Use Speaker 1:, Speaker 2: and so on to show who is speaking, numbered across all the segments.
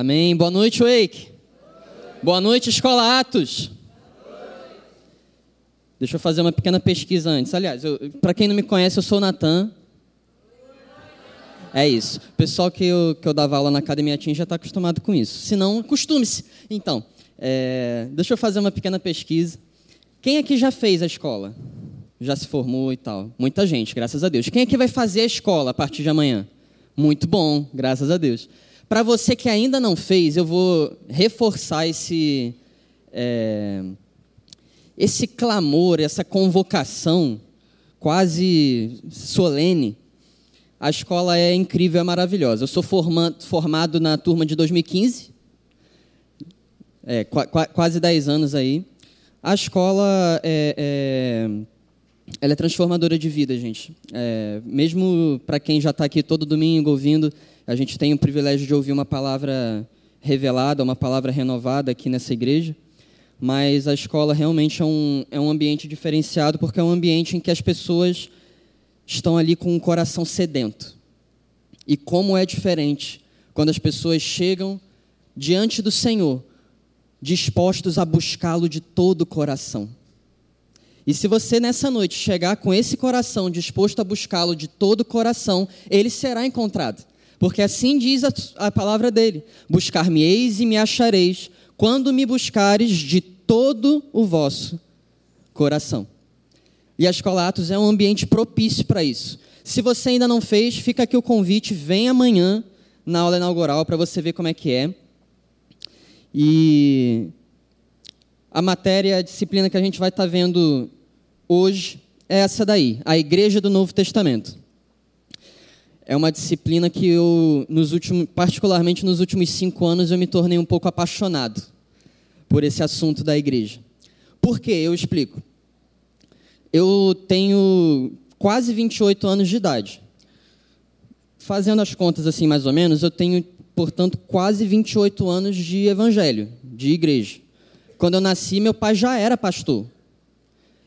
Speaker 1: Amém. Boa noite, Wake. Boa noite, Escola Atos. Deixa eu fazer uma pequena pesquisa antes. Aliás, para quem não me conhece, eu sou o Natan. É isso. O pessoal que eu, que eu dava aula na Academia Team já está acostumado com isso. Se não, acostume-se. Então, é, deixa eu fazer uma pequena pesquisa. Quem aqui já fez a escola? Já se formou e tal? Muita gente, graças a Deus. Quem aqui vai fazer a escola a partir de amanhã? Muito bom, graças a Deus. Para você que ainda não fez, eu vou reforçar esse, é, esse clamor, essa convocação quase solene a escola é incrível, é maravilhosa. Eu sou formado, na turma de 2015, é, qu quase 10 anos aí. A escola é, é, ela é transformadora de vida, gente. É, mesmo para quem já está aqui todo domingo ouvindo, a gente tem o privilégio de ouvir uma palavra revelada, uma palavra renovada aqui nessa igreja. Mas a escola realmente é um, é um ambiente diferenciado, porque é um ambiente em que as pessoas estão ali com o coração sedento. E como é diferente quando as pessoas chegam diante do Senhor, dispostos a buscá-lo de todo o coração. E se você nessa noite chegar com esse coração disposto a buscá-lo de todo o coração, ele será encontrado. Porque assim diz a, a palavra dele: Buscar-me-eis e me achareis, quando me buscares de todo o vosso coração. E a Escola Atos é um ambiente propício para isso. Se você ainda não fez, fica aqui o convite, vem amanhã na aula inaugural para você ver como é que é. E a matéria, a disciplina que a gente vai estar tá vendo hoje é essa daí, a Igreja do Novo Testamento. É uma disciplina que eu, nos últimos, particularmente nos últimos cinco anos, eu me tornei um pouco apaixonado por esse assunto da igreja. Por quê? Eu explico. Eu tenho quase 28 anos de idade. Fazendo as contas assim, mais ou menos, eu tenho, portanto, quase 28 anos de evangelho, de igreja. Quando eu nasci, meu pai já era pastor.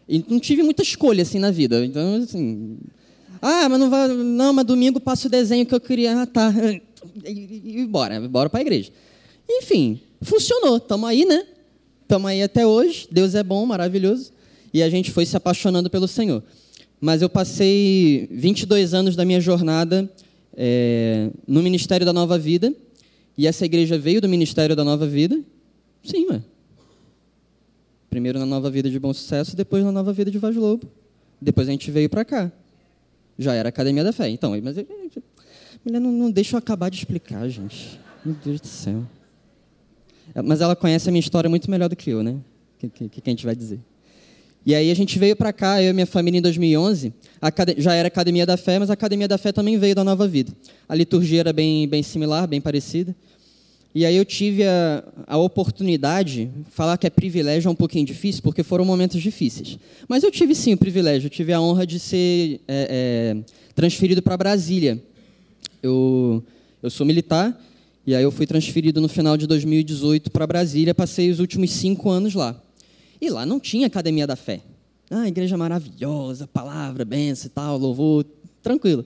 Speaker 1: E não tive muita escolha assim na vida. Então, assim, ah, mas não vai, não, mas domingo passo o desenho que eu queria, ah, tá. E, e bora, bora para a igreja. Enfim, funcionou. Estamos aí, né? Estamos aí até hoje. Deus é bom, maravilhoso e a gente foi se apaixonando pelo Senhor. Mas eu passei 22 anos da minha jornada é, no Ministério da Nova Vida, e essa igreja veio do Ministério da Nova Vida? Sim, ué. Primeiro na Nova Vida de Bom Sucesso, depois na Nova Vida de Vaz Lobo. Depois a gente veio para cá. Já era Academia da Fé. Então, mas mulher não, não deixa eu acabar de explicar, gente. Meu Deus do céu. Mas ela conhece a minha história muito melhor do que eu, né? O que, que, que a gente vai dizer? E aí a gente veio para cá, eu e minha família, em 2011. Já era Academia da Fé, mas a Academia da Fé também veio da Nova Vida. A liturgia era bem, bem similar, bem parecida. E aí eu tive a, a oportunidade, falar que é privilégio é um pouquinho difícil, porque foram momentos difíceis. Mas eu tive sim o privilégio, eu tive a honra de ser é, é, transferido para Brasília. Eu, eu sou militar, e aí eu fui transferido no final de 2018 para Brasília, passei os últimos cinco anos lá. E lá não tinha academia da fé. Ah, igreja maravilhosa, palavra, benção e tal, louvor, tranquilo.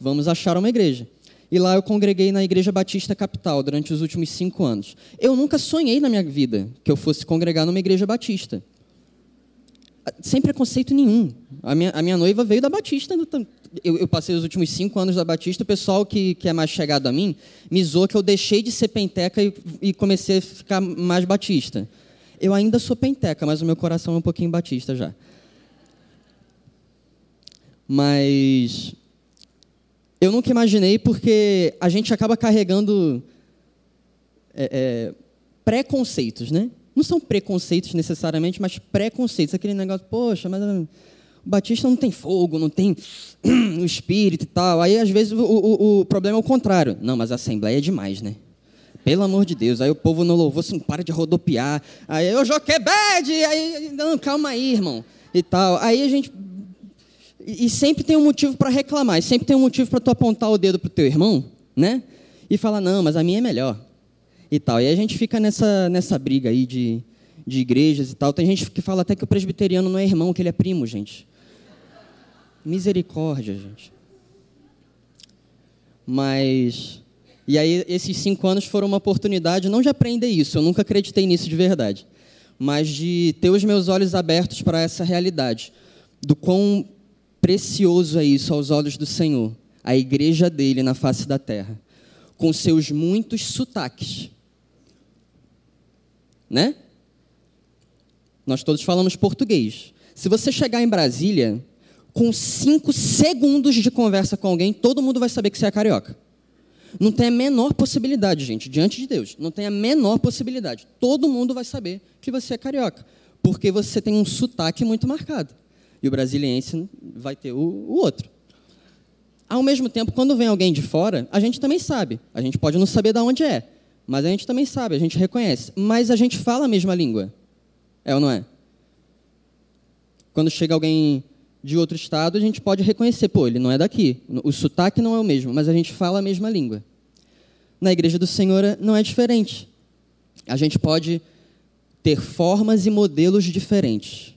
Speaker 1: Vamos achar uma igreja. E lá eu congreguei na Igreja Batista Capital durante os últimos cinco anos. Eu nunca sonhei na minha vida que eu fosse congregar numa igreja batista. Sem preconceito nenhum. A minha, a minha noiva veio da Batista. Eu, eu, passei os últimos cinco anos da Batista. O pessoal que, que é mais chegado a mim me zoou que eu deixei de ser penteca e, e comecei a ficar mais batista. Eu ainda sou penteca, mas o meu coração é um pouquinho batista já. Mas eu nunca imaginei porque a gente acaba carregando é, é, preconceitos, né? Não são preconceitos necessariamente, mas preconceitos. Aquele negócio, poxa, mas o Batista não tem fogo, não tem o espírito e tal. Aí, às vezes, o, o, o problema é o contrário. Não, mas a Assembleia é demais, né? Pelo amor de Deus. Aí o povo não louvou, não para de rodopiar. Aí eu Joquebed, aí, não, calma aí, irmão. E tal. Aí a gente. E sempre tem um motivo para reclamar, e sempre tem um motivo para tu apontar o dedo pro teu irmão, né? E falar, não, mas a minha é melhor. E tal. E a gente fica nessa, nessa briga aí de, de igrejas e tal. Tem gente que fala até que o presbiteriano não é irmão, que ele é primo, gente. Misericórdia, gente. Mas E aí, esses cinco anos foram uma oportunidade não de aprender isso, eu nunca acreditei nisso de verdade, mas de ter os meus olhos abertos para essa realidade, do quão precioso é isso aos olhos do Senhor, a igreja dele na face da terra, com seus muitos sotaques. Né? Nós todos falamos português. Se você chegar em Brasília, com cinco segundos de conversa com alguém, todo mundo vai saber que você é carioca. Não tem a menor possibilidade, gente, diante de Deus. Não tem a menor possibilidade. Todo mundo vai saber que você é carioca, porque você tem um sotaque muito marcado. E o brasiliense vai ter o, o outro. Ao mesmo tempo, quando vem alguém de fora, a gente também sabe. A gente pode não saber de onde é, mas a gente também sabe, a gente reconhece. Mas a gente fala a mesma língua. É ou não é? Quando chega alguém de outro estado, a gente pode reconhecer, pô, ele não é daqui. O sotaque não é o mesmo, mas a gente fala a mesma língua. Na igreja do Senhor não é diferente. A gente pode ter formas e modelos diferentes.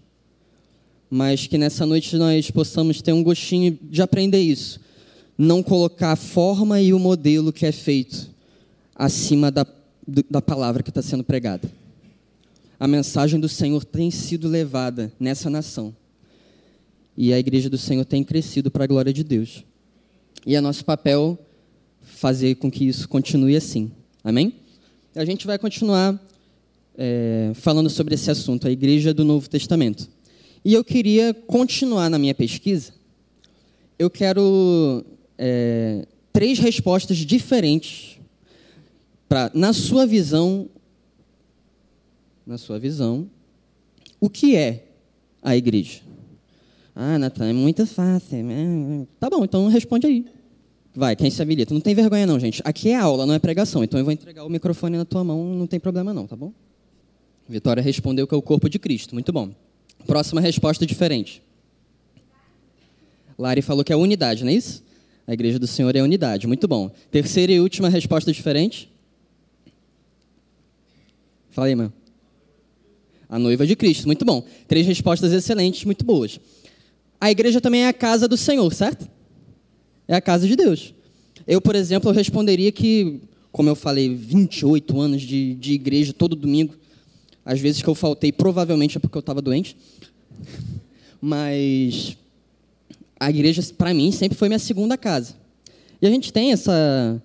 Speaker 1: Mas que nessa noite nós possamos ter um gostinho de aprender isso. Não colocar a forma e o modelo que é feito acima da, da palavra que está sendo pregada. A mensagem do Senhor tem sido levada nessa nação e a igreja do Senhor tem crescido para a glória de Deus. E é nosso papel fazer com que isso continue assim. Amém? A gente vai continuar é, falando sobre esse assunto, a igreja do Novo Testamento. E eu queria continuar na minha pesquisa. Eu quero é, três respostas diferentes para, na sua visão, na sua visão, o que é a igreja? Ah, Natan, é muito fácil. Né? Tá bom, então responde aí. Vai, quem se habilita. Não tem vergonha não, gente. Aqui é aula, não é pregação. Então eu vou entregar o microfone na tua mão, não tem problema não, tá bom? Vitória respondeu que é o corpo de Cristo. Muito bom. Próxima resposta diferente. Lari falou que é unidade, não é isso? A igreja do Senhor é unidade. Muito bom. Terceira e última resposta diferente. Fala aí, mano. A noiva de Cristo. Muito bom. Três respostas excelentes, muito boas a igreja também é a casa do Senhor, certo? É a casa de Deus. Eu, por exemplo, eu responderia que, como eu falei, 28 anos de, de igreja todo domingo. Às vezes que eu faltei, provavelmente é porque eu estava doente. Mas a igreja, para mim, sempre foi minha segunda casa. E a gente tem essa,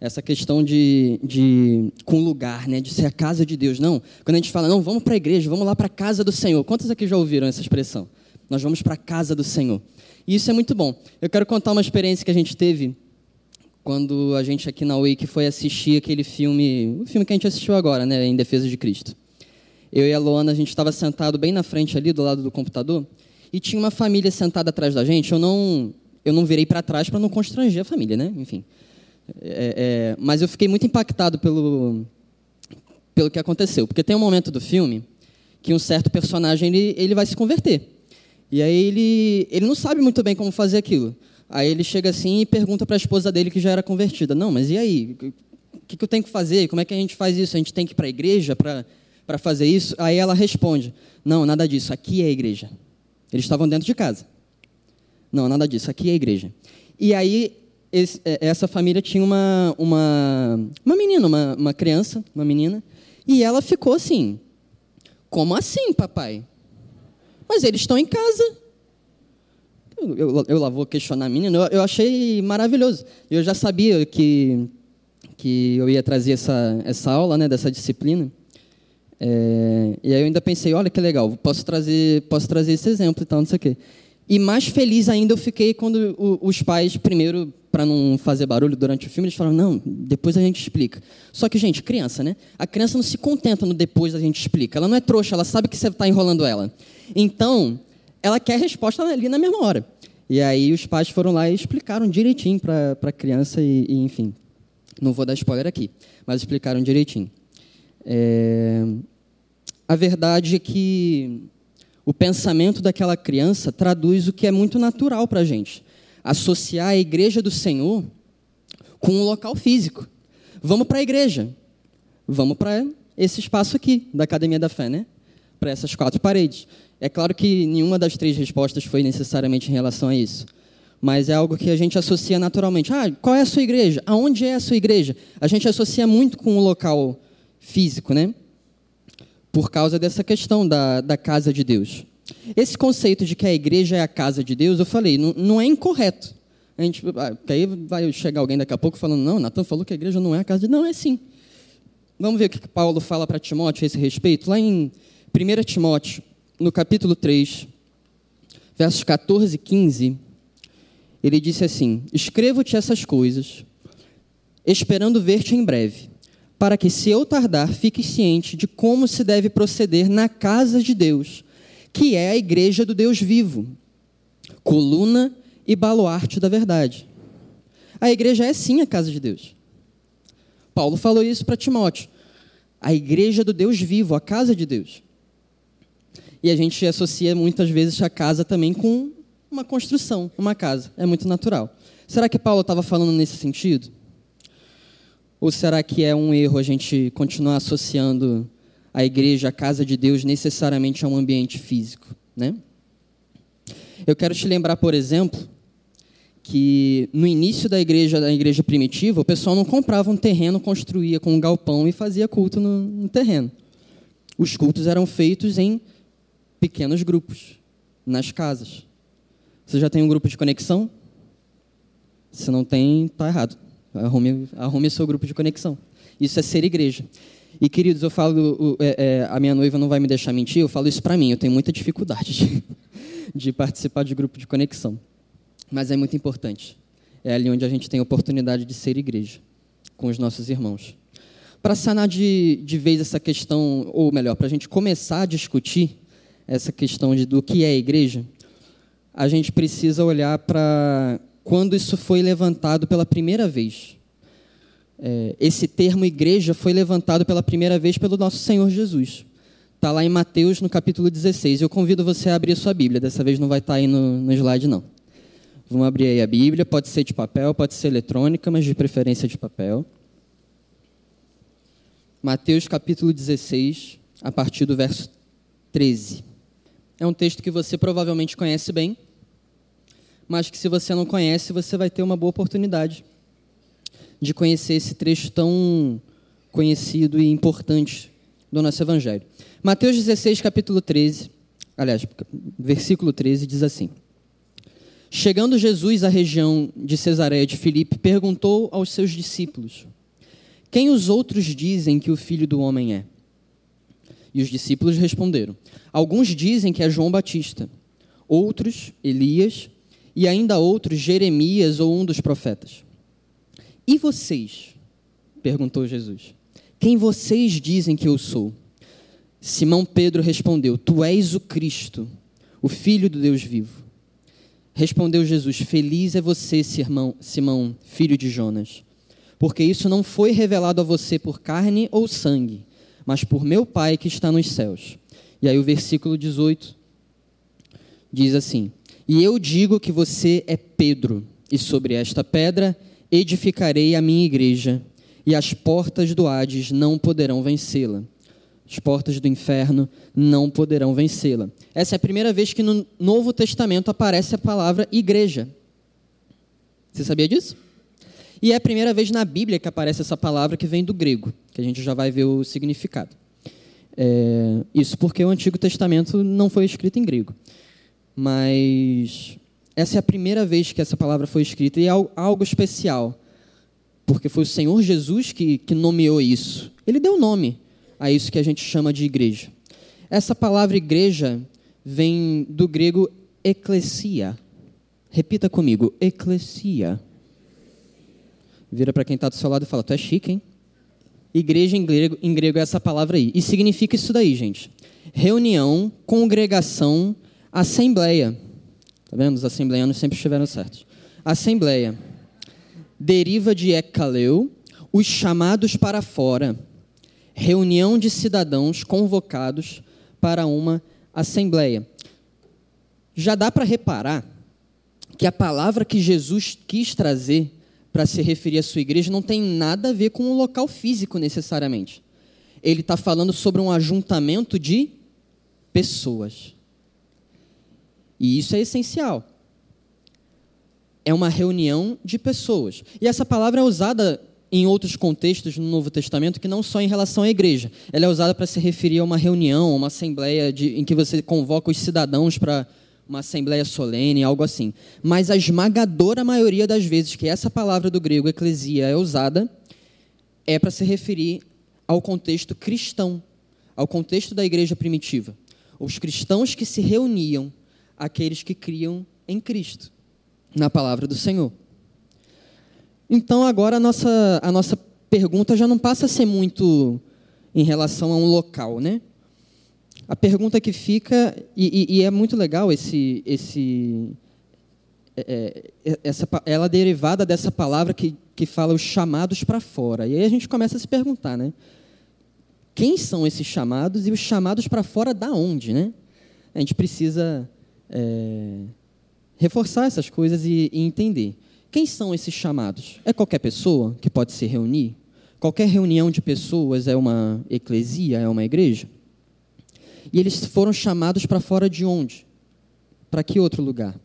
Speaker 1: essa questão de, de com lugar, né, de ser a casa de Deus. Não, quando a gente fala, não, vamos para a igreja, vamos lá para a casa do Senhor. Quantos aqui já ouviram essa expressão? Nós vamos para a casa do Senhor. E isso é muito bom. Eu quero contar uma experiência que a gente teve quando a gente aqui na Wake foi assistir aquele filme, o filme que a gente assistiu agora, né, Em Defesa de Cristo. Eu e a Luana, a gente estava sentado bem na frente ali, do lado do computador, e tinha uma família sentada atrás da gente. Eu não, eu não virei para trás para não constranger a família, né? Enfim. É, é, mas eu fiquei muito impactado pelo, pelo que aconteceu. Porque tem um momento do filme que um certo personagem ele, ele vai se converter. E aí ele, ele não sabe muito bem como fazer aquilo. Aí ele chega assim e pergunta para a esposa dele que já era convertida: Não, mas e aí? O que, que eu tenho que fazer? Como é que a gente faz isso? A gente tem que ir para a igreja para fazer isso? Aí ela responde: Não, nada disso. Aqui é a igreja. Eles estavam dentro de casa. Não, nada disso. Aqui é a igreja. E aí esse, é, essa família tinha uma, uma, uma menina, uma, uma criança, uma menina, e ela ficou assim: Como assim, papai? Mas eles estão em casa. Eu, eu, eu lá vou questionar a menina, eu, eu achei maravilhoso. Eu já sabia que, que eu ia trazer essa, essa aula, né, dessa disciplina. É, e aí eu ainda pensei, olha que legal, posso trazer, posso trazer esse exemplo e tal, não sei o quê. E mais feliz ainda eu fiquei quando os pais, primeiro, para não fazer barulho durante o filme, eles falaram, não, depois a gente explica. Só que, gente, criança, né? A criança não se contenta no depois a gente explica. Ela não é trouxa, ela sabe que você está enrolando ela. Então, ela quer a resposta ali na mesma hora. E aí os pais foram lá e explicaram direitinho para a criança e, e, enfim. Não vou dar spoiler aqui, mas explicaram direitinho. É... A verdade é que o pensamento daquela criança traduz o que é muito natural para a gente. Associar a igreja do Senhor com um local físico. Vamos para a igreja. Vamos para esse espaço aqui, da Academia da Fé, né? Para essas quatro paredes. É claro que nenhuma das três respostas foi necessariamente em relação a isso. mas é algo que a gente associa naturalmente. Ah, qual é a sua igreja? Aonde é a sua igreja? A gente associa muito com o local físico, né? Por causa dessa questão da, da casa de Deus. Esse conceito de que a igreja é a casa de Deus, eu falei, não, não é incorreto. A gente, ah, aí vai chegar alguém daqui a pouco falando, não, Natan falou que a igreja não é a casa de Deus. Não, é sim. Vamos ver o que Paulo fala para Timóteo a esse respeito. Lá em 1 Timóteo, no capítulo 3, versos 14 e 15, ele disse assim: Escrevo-te essas coisas, esperando ver-te em breve, para que, se eu tardar, fiques ciente de como se deve proceder na casa de Deus, que é a igreja do Deus vivo, coluna e baluarte da verdade. A igreja é sim a casa de Deus. Paulo falou isso para Timóteo. A igreja do Deus vivo, a casa de Deus. E a gente associa muitas vezes a casa também com uma construção, uma casa. É muito natural. Será que Paulo estava falando nesse sentido? Ou será que é um erro a gente continuar associando a igreja, a casa de Deus, necessariamente a um ambiente físico? Né? Eu quero te lembrar, por exemplo, que no início da igreja, da igreja primitiva, o pessoal não comprava um terreno, construía com um galpão e fazia culto no, no terreno. Os cultos eram feitos em pequenos grupos, nas casas. Você já tem um grupo de conexão? Se não tem, está errado. Arrume, arrume seu grupo de conexão. Isso é ser igreja. E, queridos, eu falo, é, é, a minha noiva não vai me deixar mentir, eu falo isso para mim, eu tenho muita dificuldade de, de participar de grupo de conexão. Mas é muito importante. É ali onde a gente tem a oportunidade de ser igreja, com os nossos irmãos. Para sanar de, de vez essa questão, ou melhor, para a gente começar a discutir essa questão de, do que é igreja, a gente precisa olhar para quando isso foi levantado pela primeira vez. É, esse termo igreja foi levantado pela primeira vez pelo nosso Senhor Jesus. Está lá em Mateus, no capítulo 16. Eu convido você a abrir a sua Bíblia. Dessa vez não vai estar tá aí no, no slide, não. Vamos abrir aí a Bíblia. Pode ser de papel, pode ser eletrônica, mas de preferência de papel. Mateus, capítulo 16, a partir do verso 13. É um texto que você provavelmente conhece bem, mas que se você não conhece, você vai ter uma boa oportunidade de conhecer esse trecho tão conhecido e importante do nosso Evangelho. Mateus 16, capítulo 13, aliás, versículo 13, diz assim: Chegando Jesus à região de Cesareia de Filipe, perguntou aos seus discípulos: Quem os outros dizem que o filho do homem é? E os discípulos responderam: Alguns dizem que é João Batista, outros, Elias, e ainda outros, Jeremias ou um dos profetas. E vocês? perguntou Jesus. Quem vocês dizem que eu sou? Simão Pedro respondeu: Tu és o Cristo, o Filho do Deus vivo. Respondeu Jesus: Feliz é você, Simão, filho de Jonas, porque isso não foi revelado a você por carne ou sangue, mas por meu Pai que está nos céus. E aí o versículo 18 diz assim: E eu digo que você é Pedro, e sobre esta pedra edificarei a minha igreja, e as portas do Hades não poderão vencê-la. As portas do inferno não poderão vencê-la. Essa é a primeira vez que no Novo Testamento aparece a palavra igreja. Você sabia disso? E é a primeira vez na Bíblia que aparece essa palavra que vem do grego, que a gente já vai ver o significado. É, isso porque o Antigo Testamento não foi escrito em grego. Mas essa é a primeira vez que essa palavra foi escrita e é algo especial, porque foi o Senhor Jesus que, que nomeou isso. Ele deu nome a isso que a gente chama de igreja. Essa palavra igreja vem do grego eclesia. Repita comigo, eclesia. Vira para quem está do seu lado e fala: Tu é chique, hein? Igreja em grego, em grego é essa palavra aí. E significa isso daí, gente. Reunião, congregação, assembleia. Tá vendo? Os assembleanos sempre estiveram certos. Assembleia. Deriva de ekaleu, os chamados para fora. Reunião de cidadãos convocados para uma assembleia. Já dá para reparar que a palavra que Jesus quis trazer para se referir à sua igreja não tem nada a ver com o local físico necessariamente. Ele está falando sobre um ajuntamento de pessoas. E isso é essencial. é uma reunião de pessoas. E essa palavra é usada em outros contextos no Novo Testamento que não só em relação à igreja. Ela é usada para se referir a uma reunião, uma assembleia de, em que você convoca os cidadãos para uma assembleia solene, algo assim. Mas a esmagadora maioria das vezes que essa palavra do grego eclesia é usada é para se referir ao contexto cristão, ao contexto da igreja primitiva. Os cristãos que se reuniam, aqueles que criam em Cristo, na palavra do Senhor. Então, agora a nossa, a nossa pergunta já não passa a ser muito em relação a um local, né? A pergunta que fica, e, e, e é muito legal esse, esse, é, é essa, ela é derivada dessa palavra que, que fala os chamados para fora. E aí a gente começa a se perguntar, né? Quem são esses chamados e os chamados para fora da onde, né? A gente precisa é, reforçar essas coisas e, e entender. Quem são esses chamados? É qualquer pessoa que pode se reunir? Qualquer reunião de pessoas é uma eclesia, é uma igreja? E eles foram chamados para fora de onde? Para que outro lugar?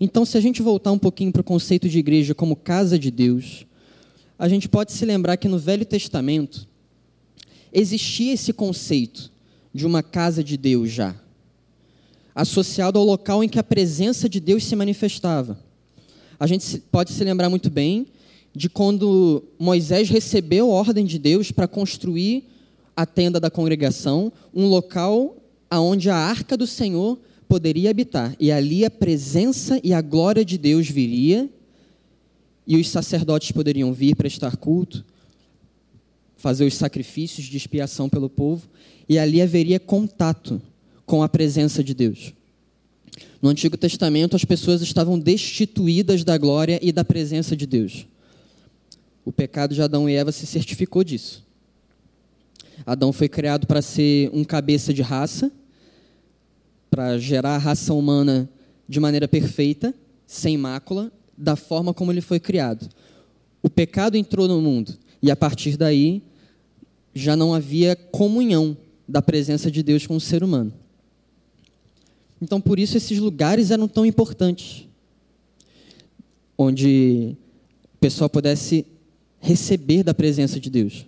Speaker 1: Então, se a gente voltar um pouquinho para o conceito de igreja como casa de Deus, a gente pode se lembrar que no Velho Testamento existia esse conceito de uma casa de Deus já, associado ao local em que a presença de Deus se manifestava. A gente pode se lembrar muito bem de quando Moisés recebeu a ordem de Deus para construir a tenda da congregação, um local aonde a arca do Senhor poderia habitar. E ali a presença e a glória de Deus viria, e os sacerdotes poderiam vir prestar culto, fazer os sacrifícios de expiação pelo povo, e ali haveria contato com a presença de Deus. No Antigo Testamento, as pessoas estavam destituídas da glória e da presença de Deus. O pecado de Adão e Eva se certificou disso. Adão foi criado para ser um cabeça de raça, para gerar a raça humana de maneira perfeita, sem mácula, da forma como ele foi criado. O pecado entrou no mundo e a partir daí já não havia comunhão da presença de Deus com o ser humano. Então, por isso, esses lugares eram tão importantes onde o pessoal pudesse receber da presença de Deus.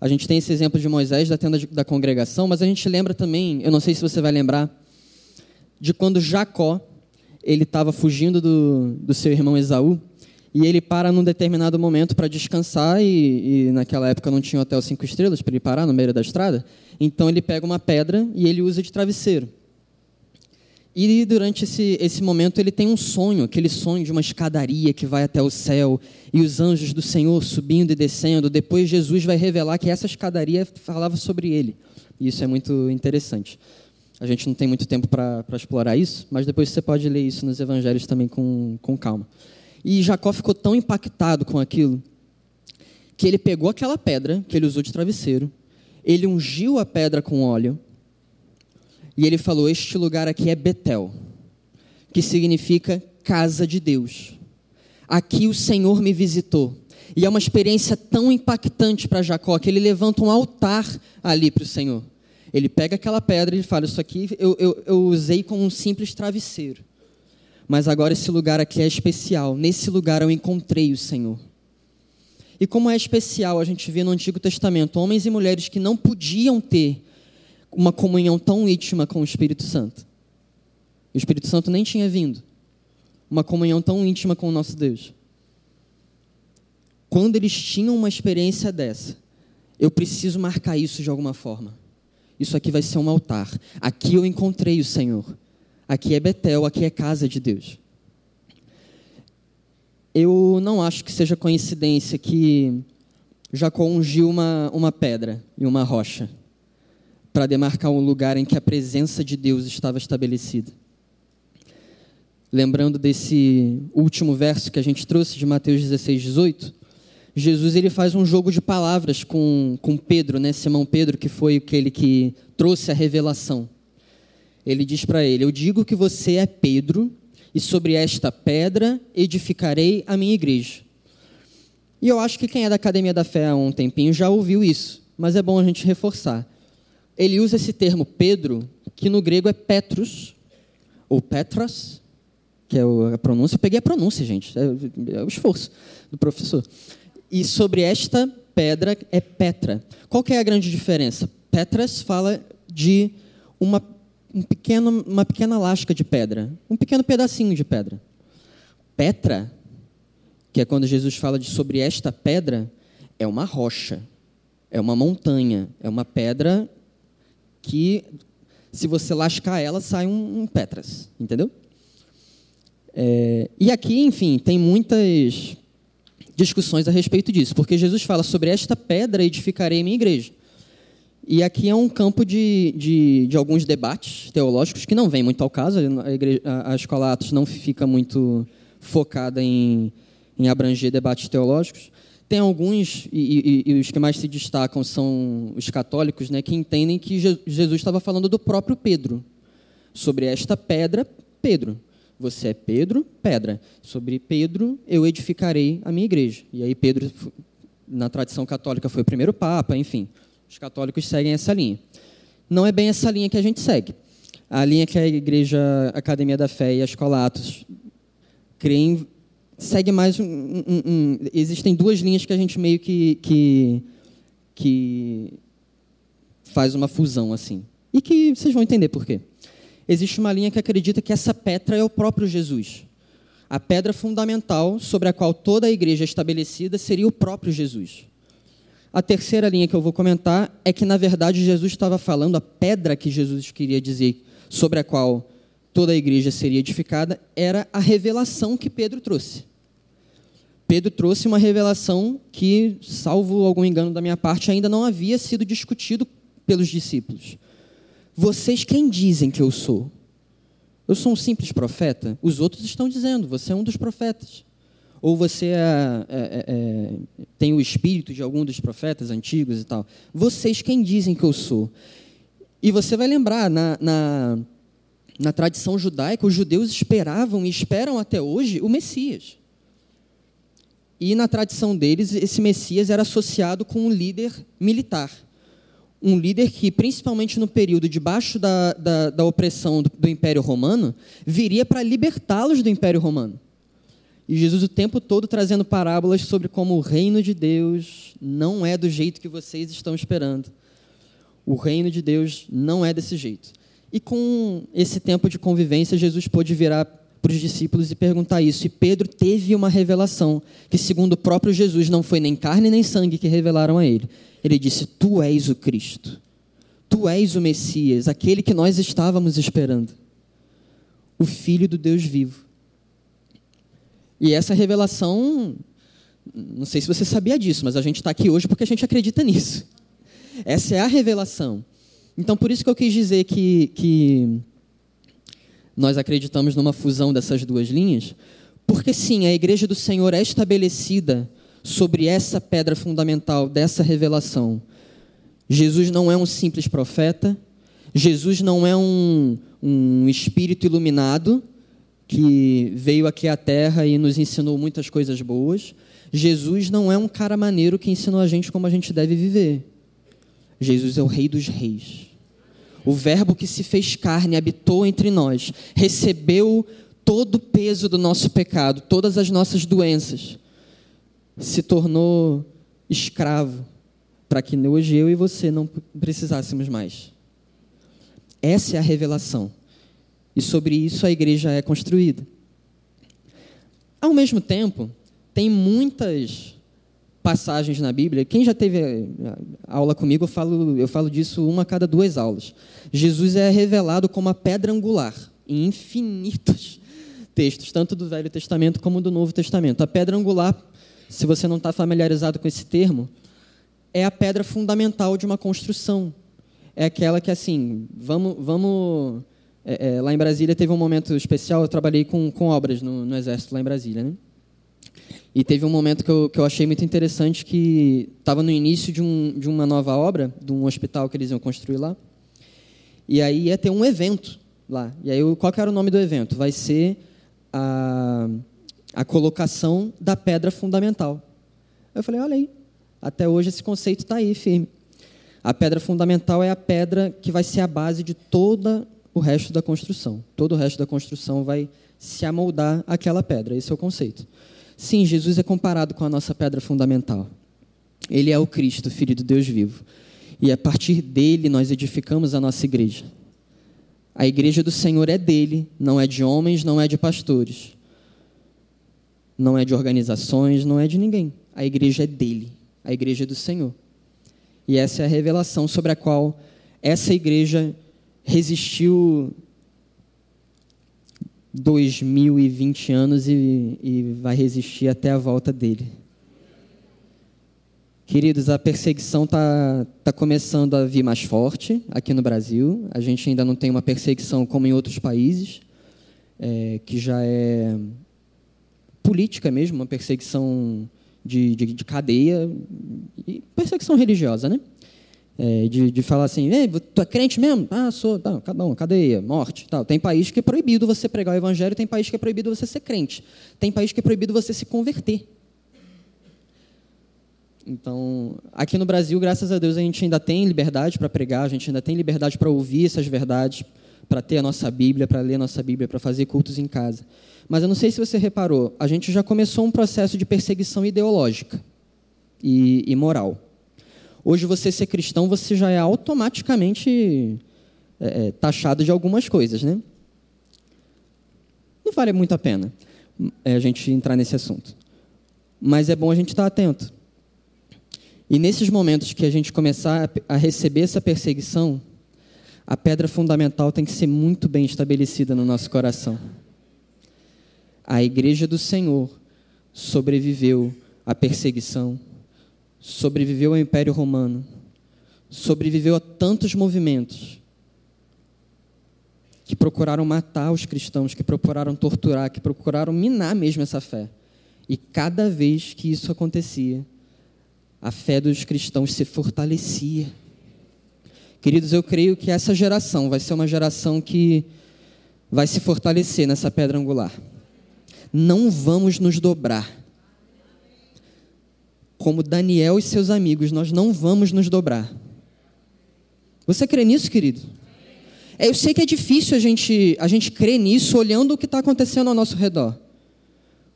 Speaker 1: A gente tem esse exemplo de Moisés, da tenda da congregação, mas a gente lembra também, eu não sei se você vai lembrar, de quando Jacó ele estava fugindo do, do seu irmão Esaú e ele para num determinado momento para descansar e, e, naquela época não tinha hotel cinco estrelas para ele parar no meio da estrada. Então ele pega uma pedra e ele usa de travesseiro. E durante esse, esse momento ele tem um sonho, aquele sonho de uma escadaria que vai até o céu e os anjos do Senhor subindo e descendo. Depois Jesus vai revelar que essa escadaria falava sobre ele. E isso é muito interessante. A gente não tem muito tempo para explorar isso, mas depois você pode ler isso nos evangelhos também com, com calma. E Jacó ficou tão impactado com aquilo que ele pegou aquela pedra que ele usou de travesseiro, ele ungiu a pedra com óleo e ele falou: Este lugar aqui é Betel, que significa casa de Deus. Aqui o Senhor me visitou. E é uma experiência tão impactante para Jacó que ele levanta um altar ali para o Senhor. Ele pega aquela pedra e fala: Isso aqui eu, eu, eu usei como um simples travesseiro. Mas agora esse lugar aqui é especial. Nesse lugar eu encontrei o Senhor. E como é especial, a gente vê no Antigo Testamento homens e mulheres que não podiam ter uma comunhão tão íntima com o Espírito Santo. O Espírito Santo nem tinha vindo. Uma comunhão tão íntima com o nosso Deus. Quando eles tinham uma experiência dessa, eu preciso marcar isso de alguma forma. Isso aqui vai ser um altar. Aqui eu encontrei o Senhor. Aqui é Betel, aqui é casa de Deus. Eu não acho que seja coincidência que Jacó ungiu uma, uma pedra e uma rocha para demarcar um lugar em que a presença de Deus estava estabelecida. Lembrando desse último verso que a gente trouxe de Mateus 16, 18, Jesus ele faz um jogo de palavras com, com Pedro, né? Simão Pedro, que foi aquele que trouxe a revelação. Ele diz para ele: Eu digo que você é Pedro, e sobre esta pedra edificarei a minha igreja. E eu acho que quem é da Academia da Fé há um tempinho já ouviu isso, mas é bom a gente reforçar ele usa esse termo Pedro, que no grego é Petrus, ou Petras, que é a pronúncia. Eu peguei a pronúncia, gente. É, é o esforço do professor. E sobre esta pedra é Petra. Qual que é a grande diferença? Petras fala de uma, um pequeno, uma pequena lasca de pedra, um pequeno pedacinho de pedra. Petra, que é quando Jesus fala de sobre esta pedra, é uma rocha, é uma montanha, é uma pedra que, se você lascar ela, sai um, um Petras, entendeu? É, e aqui, enfim, tem muitas discussões a respeito disso, porque Jesus fala sobre esta pedra edificarei minha igreja. E aqui é um campo de, de, de, alguns debates teológicos que não vem muito ao caso. A, igreja, a, a escola Atos não fica muito focada em, em abranger debates teológicos. Tem alguns, e, e, e, os que mais se destacam são os católicos, né, que entendem que Jesus estava falando do próprio Pedro. Sobre esta pedra, Pedro. Você é Pedro, pedra. Sobre Pedro, eu edificarei a minha igreja. E aí, Pedro, na tradição católica, foi o primeiro Papa, enfim. Os católicos seguem essa linha. Não é bem essa linha que a gente segue. A linha que a Igreja Academia da Fé e a Escola Atos creem segue mais um, um, um, existem duas linhas que a gente meio que, que que faz uma fusão assim e que vocês vão entender por quê. Existe uma linha que acredita que essa pedra é o próprio Jesus. A pedra fundamental sobre a qual toda a igreja é estabelecida seria o próprio Jesus. A terceira linha que eu vou comentar é que, na verdade, Jesus estava falando, a pedra que Jesus queria dizer sobre a qual toda a igreja seria edificada, era a revelação que Pedro trouxe. Pedro trouxe uma revelação que, salvo algum engano da minha parte, ainda não havia sido discutido pelos discípulos. Vocês quem dizem que eu sou? Eu sou um simples profeta? Os outros estão dizendo, você é um dos profetas. Ou você é, é, é, é, tem o espírito de algum dos profetas antigos e tal. Vocês quem dizem que eu sou? E você vai lembrar, na, na, na tradição judaica, os judeus esperavam e esperam até hoje o Messias. E na tradição deles, esse Messias era associado com um líder militar. Um líder que, principalmente no período debaixo da, da, da opressão do, do Império Romano, viria para libertá-los do Império Romano. E Jesus o tempo todo trazendo parábolas sobre como o reino de Deus não é do jeito que vocês estão esperando. O reino de Deus não é desse jeito. E com esse tempo de convivência, Jesus pôde virar para os discípulos e perguntar isso. E Pedro teve uma revelação, que segundo o próprio Jesus, não foi nem carne nem sangue que revelaram a ele. Ele disse: Tu és o Cristo. Tu és o Messias, aquele que nós estávamos esperando. O Filho do Deus vivo. E essa revelação, não sei se você sabia disso, mas a gente está aqui hoje porque a gente acredita nisso. Essa é a revelação. Então, por isso que eu quis dizer que, que nós acreditamos numa fusão dessas duas linhas, porque sim, a igreja do Senhor é estabelecida sobre essa pedra fundamental dessa revelação. Jesus não é um simples profeta, Jesus não é um, um espírito iluminado que veio aqui à terra e nos ensinou muitas coisas boas. Jesus não é um cara maneiro que ensinou a gente como a gente deve viver. Jesus é o Rei dos Reis. O Verbo que se fez carne habitou entre nós, recebeu todo o peso do nosso pecado, todas as nossas doenças, se tornou escravo, para que hoje eu e você não precisássemos mais. Essa é a revelação. E sobre isso a igreja é construída. Ao mesmo tempo, tem muitas passagens na Bíblia. Quem já teve eh, aula comigo, eu falo, eu falo disso uma a cada duas aulas. Jesus é revelado como a pedra angular em infinitos textos, tanto do Velho Testamento como do Novo Testamento. A pedra angular, se você não está familiarizado com esse termo, é a pedra fundamental de uma construção. É aquela que, assim, vamos. vamos é, é, lá em Brasília teve um momento especial, eu trabalhei com, com obras no, no Exército lá em Brasília, né? E teve um momento que eu, que eu achei muito interessante que estava no início de, um, de uma nova obra, de um hospital que eles iam construir lá. E aí ia ter um evento lá. E aí qual que era o nome do evento? Vai ser a, a colocação da pedra fundamental. Eu falei, olha aí, até hoje esse conceito está aí firme. A pedra fundamental é a pedra que vai ser a base de todo o resto da construção. Todo o resto da construção vai se amoldar àquela pedra. Esse é o conceito. Sim, Jesus é comparado com a nossa pedra fundamental. Ele é o Cristo, Filho do Deus vivo. E a partir dele nós edificamos a nossa igreja. A igreja do Senhor é dele, não é de homens, não é de pastores. Não é de organizações, não é de ninguém. A igreja é dele, a igreja é do Senhor. E essa é a revelação sobre a qual essa igreja resistiu 2020 anos e, e vai resistir até a volta dele. Queridos, a perseguição está tá começando a vir mais forte aqui no Brasil. A gente ainda não tem uma perseguição como em outros países, é, que já é política mesmo, uma perseguição de, de, de cadeia, e perseguição religiosa, né? É, de, de falar assim, Ei, tu é crente mesmo? Ah, sou, tá, cada um, cadeia, morte, tal. Tem país que é proibido você pregar o evangelho, tem país que é proibido você ser crente, tem país que é proibido você se converter. Então, aqui no Brasil, graças a Deus, a gente ainda tem liberdade para pregar, a gente ainda tem liberdade para ouvir essas verdades, para ter a nossa Bíblia, para ler a nossa Bíblia, para fazer cultos em casa. Mas eu não sei se você reparou, a gente já começou um processo de perseguição ideológica e, e moral. Hoje, você ser cristão, você já é automaticamente é, é, taxado de algumas coisas, né? Não vale muito a pena é, a gente entrar nesse assunto. Mas é bom a gente estar atento. E nesses momentos que a gente começar a receber essa perseguição, a pedra fundamental tem que ser muito bem estabelecida no nosso coração. A igreja do Senhor sobreviveu à perseguição, sobreviveu ao Império Romano, sobreviveu a tantos movimentos que procuraram matar os cristãos, que procuraram torturar, que procuraram minar mesmo essa fé. E cada vez que isso acontecia, a fé dos cristãos se fortalecia. Queridos, eu creio que essa geração vai ser uma geração que vai se fortalecer nessa pedra angular. Não vamos nos dobrar como Daniel e seus amigos, nós não vamos nos dobrar. Você crê nisso, querido? É, eu sei que é difícil a gente, a gente crer nisso olhando o que está acontecendo ao nosso redor.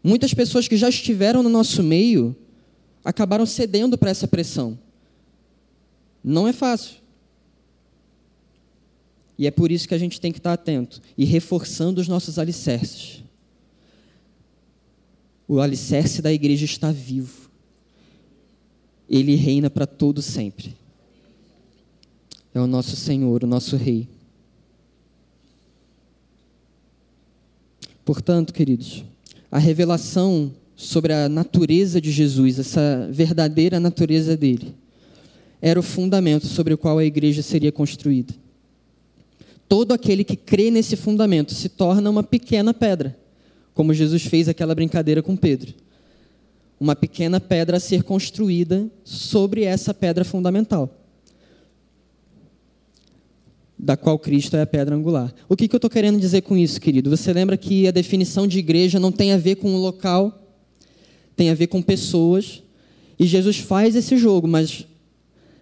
Speaker 1: Muitas pessoas que já estiveram no nosso meio acabaram cedendo para essa pressão. Não é fácil. E é por isso que a gente tem que estar atento e reforçando os nossos alicerces. O alicerce da igreja está vivo ele reina para todo sempre. É o nosso Senhor, o nosso Rei. Portanto, queridos, a revelação sobre a natureza de Jesus, essa verdadeira natureza dele, era o fundamento sobre o qual a igreja seria construída. Todo aquele que crê nesse fundamento se torna uma pequena pedra, como Jesus fez aquela brincadeira com Pedro uma pequena pedra a ser construída sobre essa pedra fundamental, da qual Cristo é a pedra angular. O que, que eu estou querendo dizer com isso, querido? Você lembra que a definição de igreja não tem a ver com o local, tem a ver com pessoas, e Jesus faz esse jogo, mas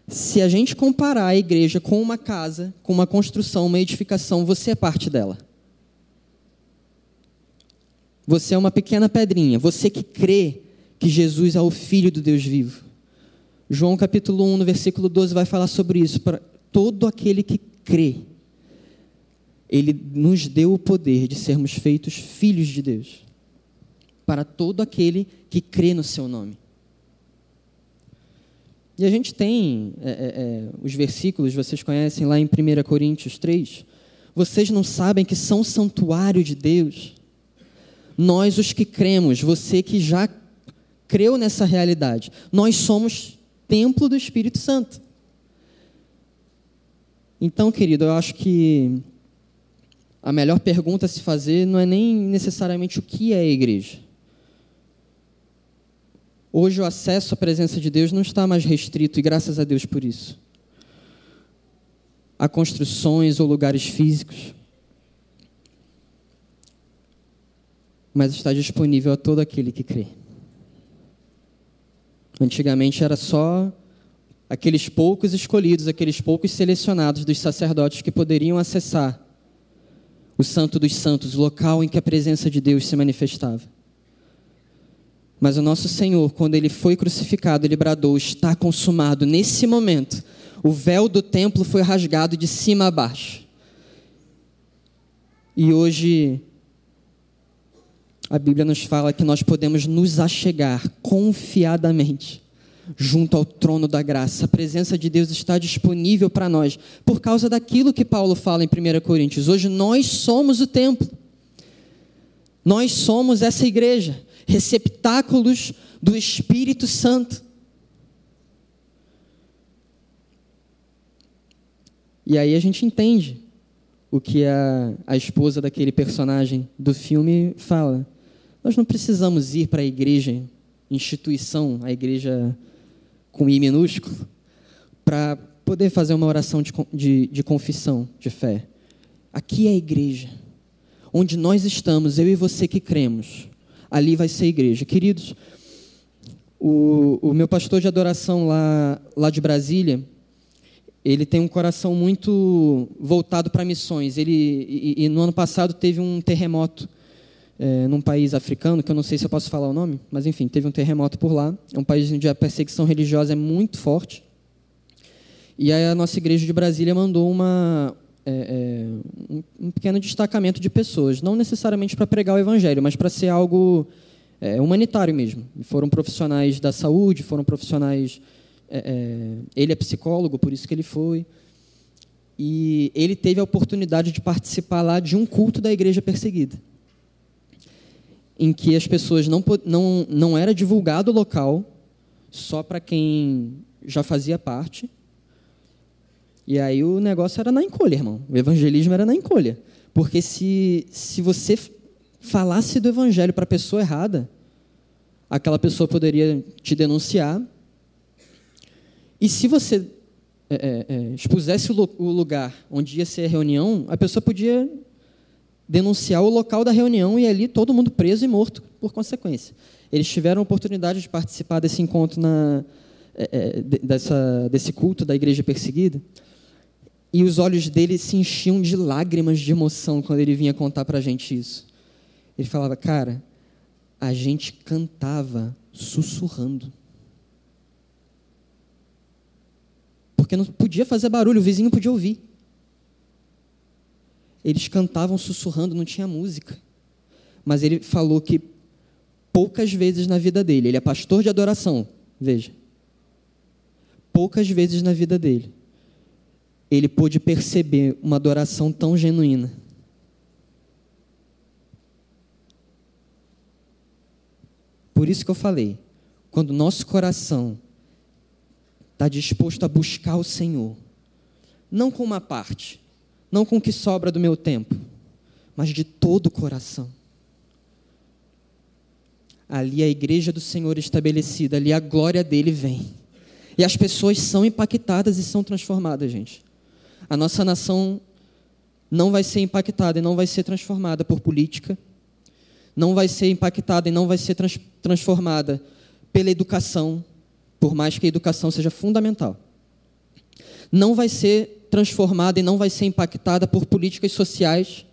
Speaker 1: se a gente comparar a igreja com uma casa, com uma construção, uma edificação, você é parte dela. Você é uma pequena pedrinha. Você que crê que Jesus é o Filho do Deus vivo. João capítulo 1, no versículo 12, vai falar sobre isso. Para todo aquele que crê, ele nos deu o poder de sermos feitos filhos de Deus. Para todo aquele que crê no seu nome. E a gente tem é, é, é os versículos, vocês conhecem lá em 1 Coríntios 3. Vocês não sabem que são santuário de Deus? Nós, os que cremos, você que já creu nessa realidade. Nós somos templo do Espírito Santo. Então, querido, eu acho que a melhor pergunta a se fazer não é nem necessariamente o que é a igreja. Hoje o acesso à presença de Deus não está mais restrito, e graças a Deus por isso. A construções ou lugares físicos. Mas está disponível a todo aquele que crê. Antigamente era só aqueles poucos escolhidos, aqueles poucos selecionados dos sacerdotes que poderiam acessar o Santo dos Santos, o local em que a presença de Deus se manifestava. Mas o nosso Senhor, quando ele foi crucificado, ele bradou: Está consumado. Nesse momento, o véu do templo foi rasgado de cima a baixo. E hoje, a Bíblia nos fala que nós podemos nos achegar confiadamente junto ao trono da graça. A presença de Deus está disponível para nós por causa daquilo que Paulo fala em 1 Coríntios. Hoje nós somos o templo. Nós somos essa igreja, receptáculos do Espírito Santo. E aí a gente entende o que a, a esposa daquele personagem do filme fala. Nós não precisamos ir para a igreja, instituição, a igreja com I minúsculo, para poder fazer uma oração de, de, de confissão de fé. Aqui é a igreja. Onde nós estamos, eu e você que cremos, ali vai ser a igreja. Queridos, o, o meu pastor de adoração lá, lá de Brasília, ele tem um coração muito voltado para missões. Ele, e, e, no ano passado teve um terremoto é, num país africano, que eu não sei se eu posso falar o nome, mas enfim, teve um terremoto por lá. É um país onde a perseguição religiosa é muito forte. E aí a nossa igreja de Brasília mandou uma, é, é, um, pequeno destacamento de pessoas, não necessariamente para pregar o evangelho, mas para ser algo é, humanitário mesmo. foram profissionais da saúde, foram profissionais. É, é, ele é psicólogo, por isso que ele foi. E ele teve a oportunidade de participar lá de um culto da igreja perseguida em que as pessoas não, não, não era divulgado o local só para quem já fazia parte. E aí o negócio era na encolha, irmão. O evangelismo era na encolha. Porque se, se você falasse do evangelho para a pessoa errada, aquela pessoa poderia te denunciar. E se você é, é, é expusesse o, o lugar onde ia ser a reunião, a pessoa podia denunciar o local da reunião e ali todo mundo preso e morto por consequência. Eles tiveram a oportunidade de participar desse encontro, na, é, é dessa, desse culto da igreja perseguida, e os olhos dele se enchiam de lágrimas de emoção quando ele vinha contar para a gente isso. Ele falava, cara, a gente cantava sussurrando. Porque não podia fazer barulho, o vizinho podia ouvir. Eles cantavam sussurrando, não tinha música. Mas ele falou que poucas vezes na vida dele, ele é pastor de adoração, veja. Poucas vezes na vida dele, ele pôde perceber uma adoração tão genuína. Por isso que eu falei, quando nosso coração está disposto a buscar o Senhor, não com uma parte, não com o que sobra do meu tempo, mas de todo o coração. Ali a igreja do Senhor estabelecida, ali a glória dele vem. E as pessoas são impactadas e são transformadas, gente. A nossa nação não vai ser impactada e não vai ser transformada por política, não vai ser impactada e não vai ser trans transformada pela educação, por mais que a educação seja fundamental. Não vai ser transformada e não vai ser impactada por políticas sociais.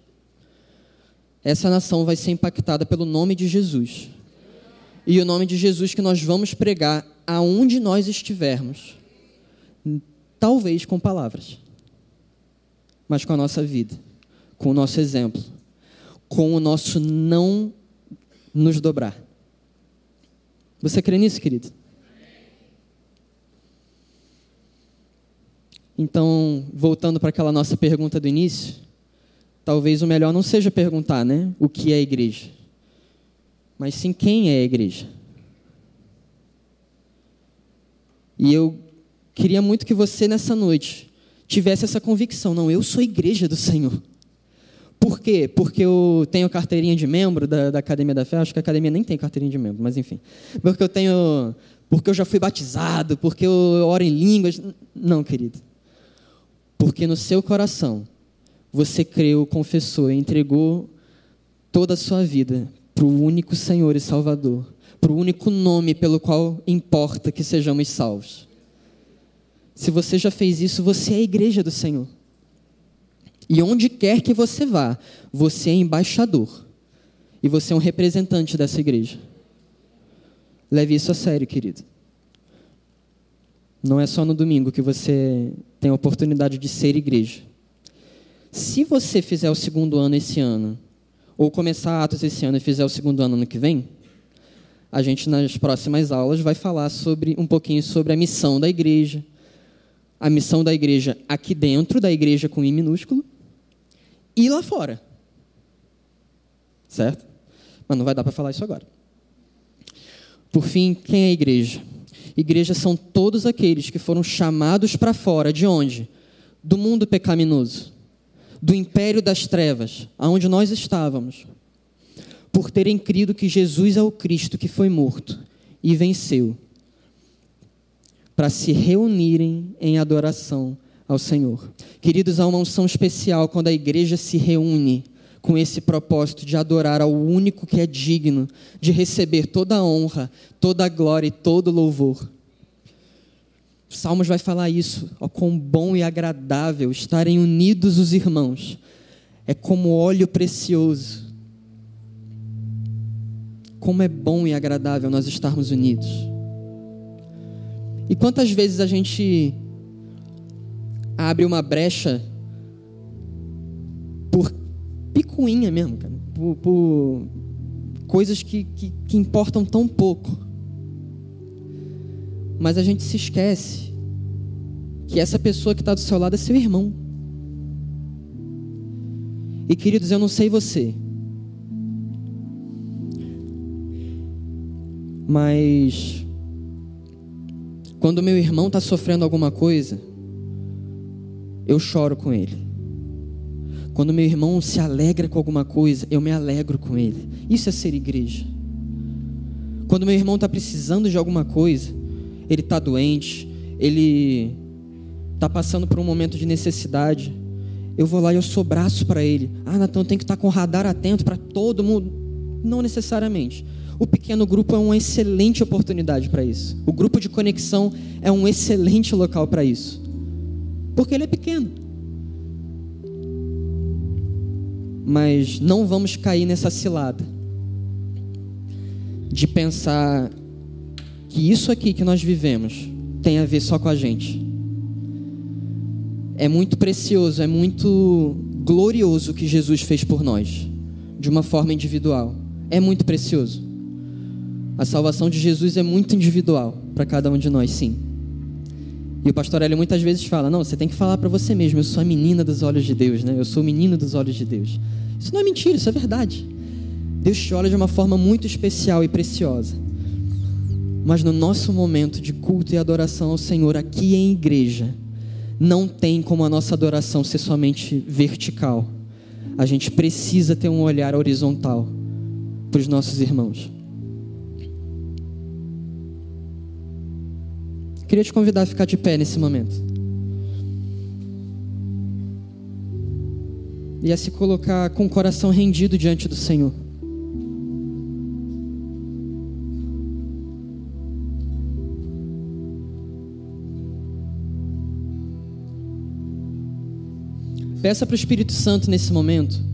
Speaker 1: Essa nação vai ser impactada pelo nome de Jesus. E o nome de Jesus que nós vamos pregar aonde nós estivermos. Talvez com palavras, mas com a nossa vida, com o nosso exemplo, com o nosso não nos dobrar. Você crê nisso, querido? Então, voltando para aquela nossa pergunta do início, talvez o melhor não seja perguntar, né, o que é igreja, mas sim quem é a igreja. E eu queria muito que você nessa noite tivesse essa convicção, não, eu sou igreja do Senhor. Por quê? Porque eu tenho carteirinha de membro da, da Academia da Fé, acho que a academia nem tem carteirinha de membro, mas enfim. Porque eu tenho, porque eu já fui batizado, porque eu oro em línguas. Não, querido. Porque no seu coração você creu, confessou, entregou toda a sua vida para o único Senhor e Salvador, para o único nome pelo qual importa que sejamos salvos. Se você já fez isso, você é a igreja do Senhor. E onde quer que você vá, você é embaixador. E você é um representante dessa igreja. Leve isso a sério, querido. Não é só no domingo que você tem a oportunidade de ser igreja. Se você fizer o segundo ano esse ano, ou começar Atos esse ano e fizer o segundo ano ano que vem, a gente nas próximas aulas vai falar sobre um pouquinho sobre a missão da igreja, a missão da igreja aqui dentro da igreja com I minúsculo e lá fora. Certo? Mas não vai dar para falar isso agora. Por fim, quem é a igreja? Igreja são todos aqueles que foram chamados para fora. De onde? Do mundo pecaminoso. Do império das trevas, aonde nós estávamos, por terem crido que Jesus é o Cristo que foi morto e venceu, para se reunirem em adoração ao Senhor. Queridos, há uma unção especial quando a igreja se reúne com esse propósito de adorar ao único que é digno de receber toda a honra, toda a glória e todo o louvor. Salmos vai falar isso, ó, quão bom e agradável estarem unidos os irmãos. É como óleo precioso. Como é bom e agradável nós estarmos unidos. E quantas vezes a gente abre uma brecha picuinha mesmo, cara, por, por coisas que, que, que importam tão pouco. Mas a gente se esquece que essa pessoa que está do seu lado é seu irmão. E queridos, eu não sei você, mas quando meu irmão está sofrendo alguma coisa, eu choro com ele. Quando meu irmão se alegra com alguma coisa, eu me alegro com ele. Isso é ser igreja. Quando meu irmão está precisando de alguma coisa, ele está doente, ele está passando por um momento de necessidade, eu vou lá e eu sou braço para ele. Ah, Natan, tem que estar tá com o radar atento para todo mundo. Não necessariamente. O pequeno grupo é uma excelente oportunidade para isso. O grupo de conexão é um excelente local para isso. Porque ele é pequeno. Mas não vamos cair nessa cilada de pensar que isso aqui que nós vivemos tem a ver só com a gente. É muito precioso, é muito glorioso o que Jesus fez por nós, de uma forma individual. É muito precioso. A salvação de Jesus é muito individual para cada um de nós, sim. E o pastor Hélio muitas vezes fala: não, você tem que falar para você mesmo, eu sou a menina dos olhos de Deus, né? Eu sou o menino dos olhos de Deus. Isso não é mentira, isso é verdade. Deus te olha de uma forma muito especial e preciosa. Mas no nosso momento de culto e adoração ao Senhor aqui em igreja, não tem como a nossa adoração ser somente vertical. A gente precisa ter um olhar horizontal para os nossos irmãos. Queria te convidar a ficar de pé nesse momento. E a se colocar com o coração rendido diante do Senhor. Peça para o Espírito Santo nesse momento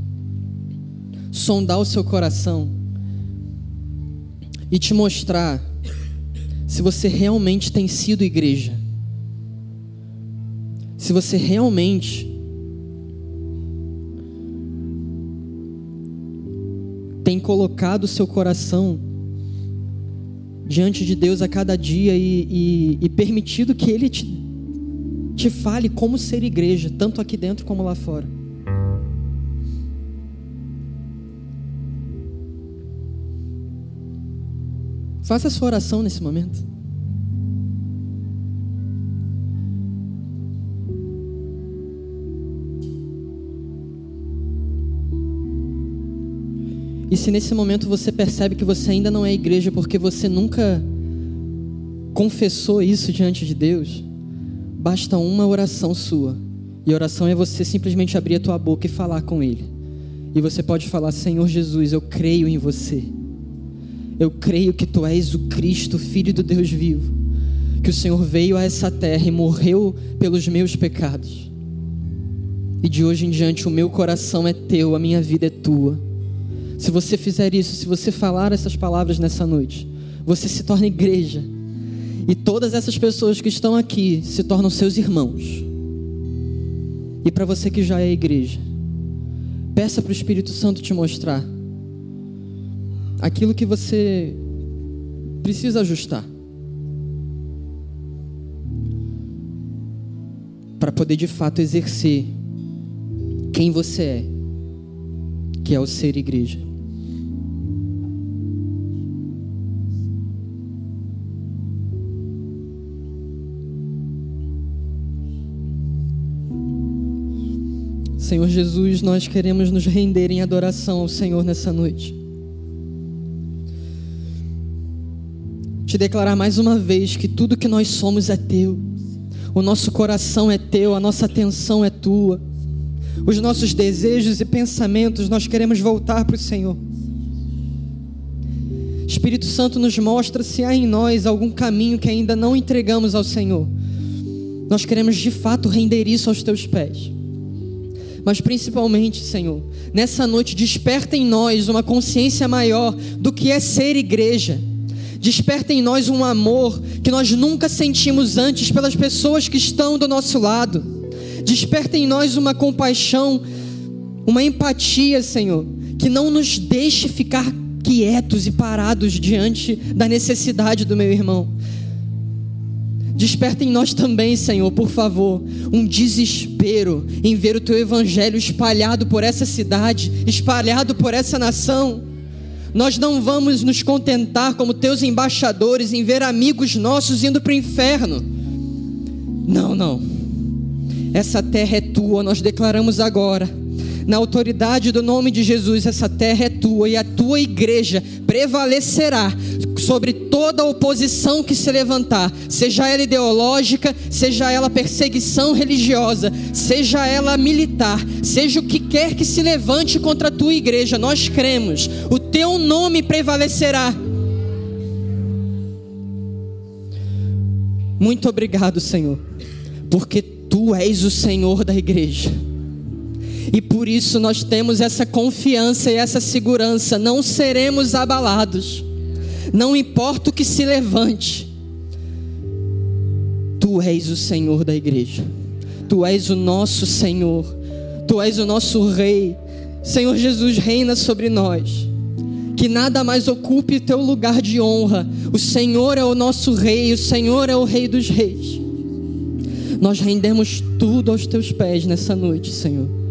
Speaker 1: sondar o seu coração e te mostrar se você realmente tem sido igreja. Se você realmente tem colocado o seu coração diante de Deus a cada dia e, e, e permitido que Ele te te fale como ser igreja, tanto aqui dentro como lá fora. Faça a sua oração nesse momento. E se nesse momento você percebe que você ainda não é igreja porque você nunca confessou isso diante de Deus, Basta uma oração sua. E a oração é você simplesmente abrir a tua boca e falar com Ele. E você pode falar: Senhor Jesus, eu creio em você. Eu creio que tu és o Cristo, Filho do Deus vivo. Que o Senhor veio a essa terra e morreu pelos meus pecados. E de hoje em diante o meu coração é teu, a minha vida é tua. Se você fizer isso, se você falar essas palavras nessa noite, você se torna igreja. E todas essas pessoas que estão aqui se tornam seus irmãos. E para você que já é igreja, peça para o Espírito Santo te mostrar aquilo que você precisa ajustar. Para poder de fato exercer quem você é, que é o ser igreja. Senhor Jesus, nós queremos nos render em adoração ao Senhor nessa noite. Te declarar mais uma vez que tudo que nós somos é teu, o nosso coração é teu, a nossa atenção é tua, os nossos desejos e pensamentos nós queremos voltar para o Senhor. Espírito Santo nos mostra se há em nós algum caminho que ainda não entregamos ao Senhor. Nós queremos de fato render isso aos teus pés. Mas principalmente, Senhor, nessa noite desperta em nós uma consciência maior do que é ser igreja. Desperta em nós um amor que nós nunca sentimos antes pelas pessoas que estão do nosso lado. Desperta em nós uma compaixão, uma empatia, Senhor, que não nos deixe ficar quietos e parados diante da necessidade do meu irmão. Desperta em nós também, Senhor, por favor, um desespero em ver o teu evangelho espalhado por essa cidade, espalhado por essa nação. Nós não vamos nos contentar como teus embaixadores em ver amigos nossos indo para o inferno. Não, não. Essa terra é tua, nós declaramos agora na autoridade do nome de Jesus, essa terra é tua e a tua igreja prevalecerá sobre toda oposição que se levantar, seja ela ideológica, seja ela perseguição religiosa, seja ela militar, seja o que quer que se levante contra a tua igreja, nós cremos, o teu nome prevalecerá. Muito obrigado, Senhor, porque tu és o Senhor da igreja. E por isso nós temos essa confiança e essa segurança, não seremos abalados. Não importa o que se levante. Tu és o Senhor da igreja. Tu és o nosso Senhor. Tu és o nosso rei. Senhor Jesus reina sobre nós. Que nada mais ocupe teu lugar de honra. O Senhor é o nosso rei, o Senhor é o rei dos reis. Nós rendemos tudo aos teus pés nessa noite, Senhor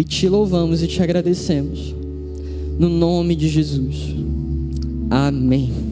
Speaker 1: e te louvamos e te agradecemos. No nome de Jesus. Amém.